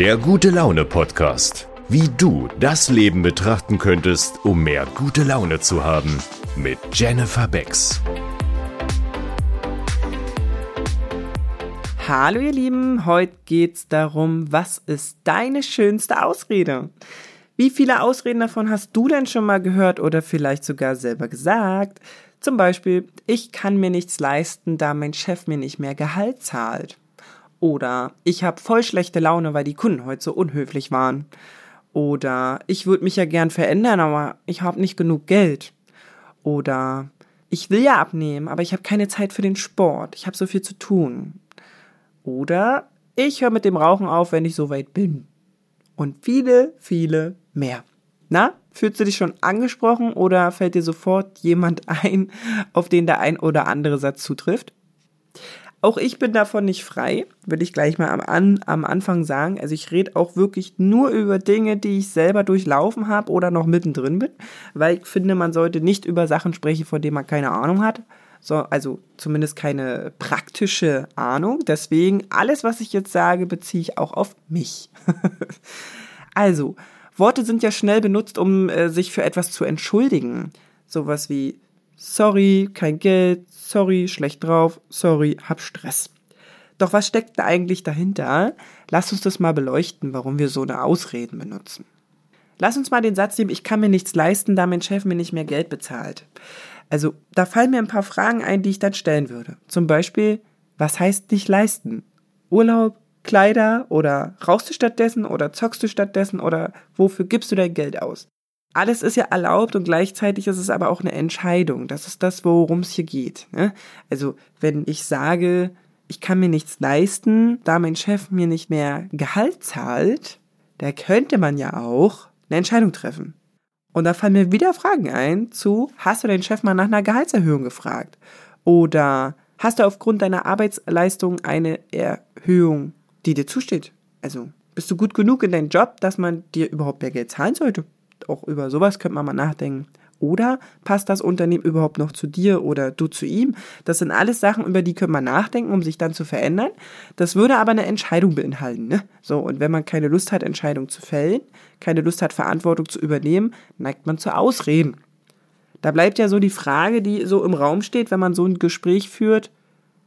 Der gute Laune Podcast. Wie du das Leben betrachten könntest, um mehr gute Laune zu haben. Mit Jennifer Becks. Hallo ihr Lieben, heute geht's darum, was ist deine schönste Ausrede? Wie viele Ausreden davon hast du denn schon mal gehört oder vielleicht sogar selber gesagt? Zum Beispiel, ich kann mir nichts leisten, da mein Chef mir nicht mehr Gehalt zahlt. Oder ich habe voll schlechte Laune, weil die Kunden heute so unhöflich waren. Oder ich würde mich ja gern verändern, aber ich habe nicht genug Geld. Oder ich will ja abnehmen, aber ich habe keine Zeit für den Sport. Ich habe so viel zu tun. Oder ich höre mit dem Rauchen auf, wenn ich so weit bin. Und viele, viele mehr. Na, fühlst du dich schon angesprochen oder fällt dir sofort jemand ein, auf den der ein oder andere Satz zutrifft? Auch ich bin davon nicht frei, will ich gleich mal am, an, am Anfang sagen. Also ich rede auch wirklich nur über Dinge, die ich selber durchlaufen habe oder noch mittendrin bin, weil ich finde, man sollte nicht über Sachen sprechen, von denen man keine Ahnung hat. So, also zumindest keine praktische Ahnung. Deswegen, alles, was ich jetzt sage, beziehe ich auch auf mich. also, Worte sind ja schnell benutzt, um äh, sich für etwas zu entschuldigen. Sowas wie sorry, kein Geld, sorry, schlecht drauf, sorry, hab Stress. Doch was steckt da eigentlich dahinter? Lass uns das mal beleuchten, warum wir so eine Ausreden benutzen. Lass uns mal den Satz nehmen, ich kann mir nichts leisten, da mein Chef mir nicht mehr Geld bezahlt. Also, da fallen mir ein paar Fragen ein, die ich dann stellen würde. Zum Beispiel, was heißt nicht leisten? Urlaub, Kleider oder rauchst du stattdessen oder zockst du stattdessen oder wofür gibst du dein Geld aus? Alles ist ja erlaubt und gleichzeitig ist es aber auch eine Entscheidung. Das ist das, worum es hier geht. Ne? Also wenn ich sage, ich kann mir nichts leisten, da mein Chef mir nicht mehr Gehalt zahlt, da könnte man ja auch eine Entscheidung treffen. Und da fallen mir wieder Fragen ein zu, hast du deinen Chef mal nach einer Gehaltserhöhung gefragt? Oder hast du aufgrund deiner Arbeitsleistung eine Erhöhung die dir zusteht. Also bist du gut genug in deinem Job, dass man dir überhaupt mehr Geld zahlen sollte? Auch über sowas könnte man mal nachdenken. Oder passt das Unternehmen überhaupt noch zu dir oder du zu ihm? Das sind alles Sachen, über die können man nachdenken, um sich dann zu verändern. Das würde aber eine Entscheidung beinhalten. Ne? So, und wenn man keine Lust hat, Entscheidungen zu fällen, keine Lust hat, Verantwortung zu übernehmen, neigt man zu Ausreden. Da bleibt ja so die Frage, die so im Raum steht, wenn man so ein Gespräch führt,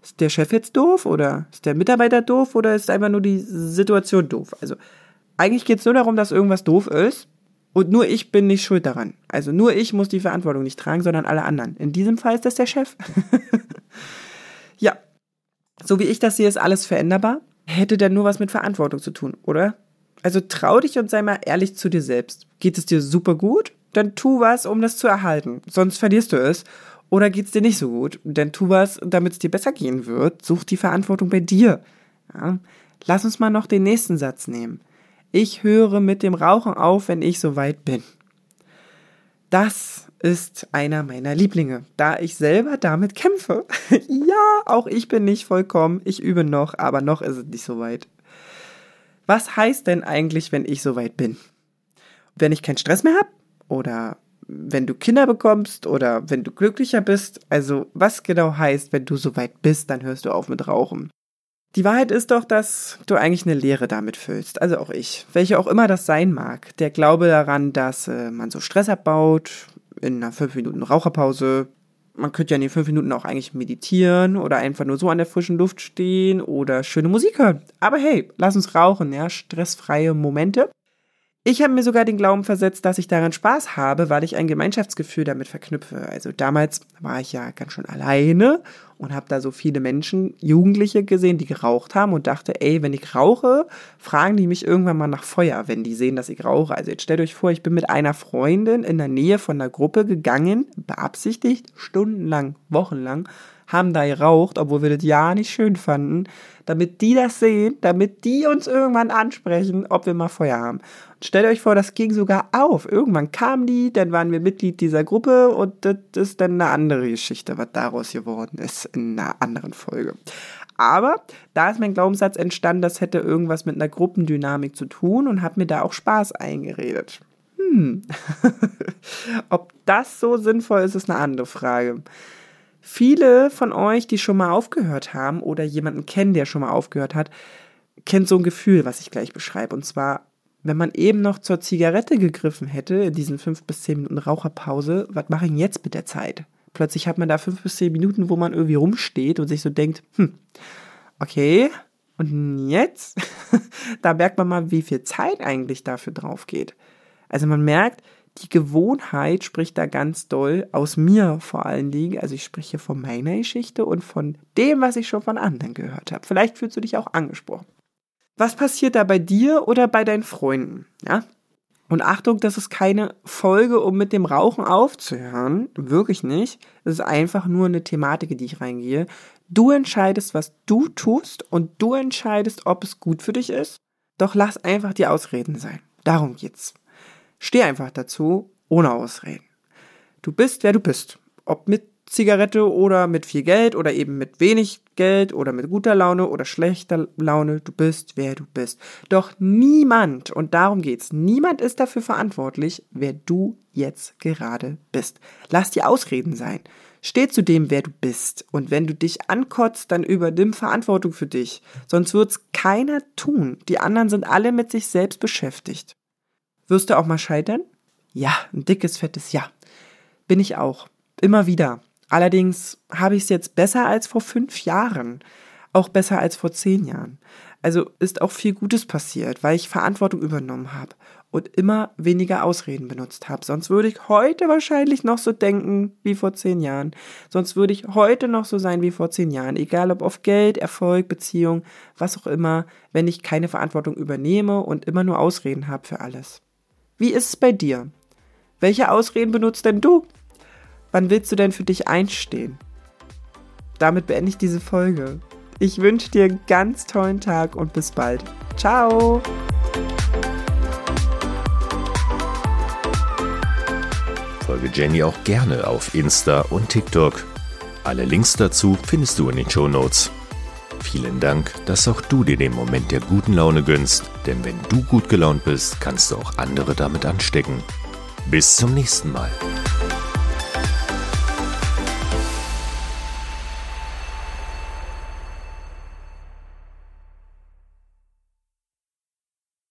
ist der Chef jetzt doof oder ist der Mitarbeiter doof oder ist einfach nur die Situation doof? Also eigentlich geht es nur darum, dass irgendwas doof ist und nur ich bin nicht schuld daran. Also nur ich muss die Verantwortung nicht tragen, sondern alle anderen. In diesem Fall ist das der Chef. ja, so wie ich das sehe, ist alles veränderbar. Hätte dann nur was mit Verantwortung zu tun, oder? Also trau dich und sei mal ehrlich zu dir selbst. Geht es dir super gut? Dann tu was, um das zu erhalten. Sonst verlierst du es. Oder geht's dir nicht so gut? Denn tu was, damit es dir besser gehen wird. Such die Verantwortung bei dir. Ja? Lass uns mal noch den nächsten Satz nehmen. Ich höre mit dem Rauchen auf, wenn ich soweit bin. Das ist einer meiner Lieblinge, da ich selber damit kämpfe. ja, auch ich bin nicht vollkommen. Ich übe noch, aber noch ist es nicht so weit. Was heißt denn eigentlich, wenn ich soweit bin? Wenn ich keinen Stress mehr habe? Oder wenn du Kinder bekommst oder wenn du glücklicher bist. Also was genau heißt, wenn du soweit bist, dann hörst du auf mit Rauchen. Die Wahrheit ist doch, dass du eigentlich eine Lehre damit füllst. Also auch ich. Welche auch immer das sein mag. Der Glaube daran, dass äh, man so Stress abbaut in einer 5 Minuten Raucherpause. Man könnte ja in den 5 Minuten auch eigentlich meditieren oder einfach nur so an der frischen Luft stehen oder schöne Musik hören. Aber hey, lass uns rauchen, ja. Stressfreie Momente. Ich habe mir sogar den Glauben versetzt, dass ich daran Spaß habe, weil ich ein Gemeinschaftsgefühl damit verknüpfe. Also damals war ich ja ganz schön alleine und habe da so viele Menschen, Jugendliche gesehen, die geraucht haben und dachte, ey, wenn ich rauche, fragen die mich irgendwann mal nach Feuer, wenn die sehen, dass ich rauche. Also jetzt stellt euch vor, ich bin mit einer Freundin in der Nähe von der Gruppe gegangen, beabsichtigt, stundenlang, wochenlang, haben da geraucht, obwohl wir das ja nicht schön fanden, damit die das sehen, damit die uns irgendwann ansprechen, ob wir mal Feuer haben. Und stellt euch vor, das ging sogar auf. Irgendwann kamen die, dann waren wir Mitglied dieser Gruppe und das ist dann eine andere Geschichte, was daraus geworden ist in einer anderen Folge. Aber da ist mein Glaubenssatz entstanden, das hätte irgendwas mit einer Gruppendynamik zu tun und hat mir da auch Spaß eingeredet. Hm. Ob das so sinnvoll ist, ist eine andere Frage. Viele von euch, die schon mal aufgehört haben oder jemanden kennen, der schon mal aufgehört hat, kennt so ein Gefühl, was ich gleich beschreibe. Und zwar, wenn man eben noch zur Zigarette gegriffen hätte, in diesen fünf bis zehn Minuten Raucherpause, was mache ich jetzt mit der Zeit? Plötzlich hat man da fünf bis zehn Minuten, wo man irgendwie rumsteht und sich so denkt, hm, okay, und jetzt, da merkt man mal, wie viel Zeit eigentlich dafür drauf geht. Also man merkt, die Gewohnheit spricht da ganz doll aus mir vor allen Dingen. Also ich spreche von meiner Geschichte und von dem, was ich schon von anderen gehört habe. Vielleicht fühlst du dich auch angesprochen. Was passiert da bei dir oder bei deinen Freunden? Ja? Und Achtung, das ist keine Folge, um mit dem Rauchen aufzuhören. Wirklich nicht. Es ist einfach nur eine Thematik, die ich reingehe. Du entscheidest, was du tust und du entscheidest, ob es gut für dich ist. Doch lass einfach die Ausreden sein. Darum geht's. Steh einfach dazu, ohne Ausreden. Du bist, wer du bist. Ob mit Zigarette oder mit viel Geld oder eben mit wenig Geld oder mit guter Laune oder schlechter Laune. Du bist, wer du bist. Doch niemand, und darum geht's, niemand ist dafür verantwortlich, wer du jetzt gerade bist. Lass die Ausreden sein. Steh zu dem, wer du bist. Und wenn du dich ankotzt, dann übernimm Verantwortung für dich. Sonst wird's keiner tun. Die anderen sind alle mit sich selbst beschäftigt. Wirst du auch mal scheitern? Ja, ein dickes, fettes Ja. Bin ich auch. Immer wieder. Allerdings habe ich es jetzt besser als vor fünf Jahren. Auch besser als vor zehn Jahren. Also ist auch viel Gutes passiert, weil ich Verantwortung übernommen habe und immer weniger Ausreden benutzt habe. Sonst würde ich heute wahrscheinlich noch so denken wie vor zehn Jahren. Sonst würde ich heute noch so sein wie vor zehn Jahren. Egal ob auf Geld, Erfolg, Beziehung, was auch immer, wenn ich keine Verantwortung übernehme und immer nur Ausreden habe für alles. Wie ist es bei dir? Welche Ausreden benutzt denn du? Wann willst du denn für dich einstehen? Damit beende ich diese Folge. Ich wünsche dir einen ganz tollen Tag und bis bald. Ciao! Folge Jenny auch gerne auf Insta und TikTok. Alle Links dazu findest du in den Show Notes. Vielen Dank, dass auch du dir den Moment der guten Laune gönnst, denn wenn du gut gelaunt bist, kannst du auch andere damit anstecken. Bis zum nächsten Mal.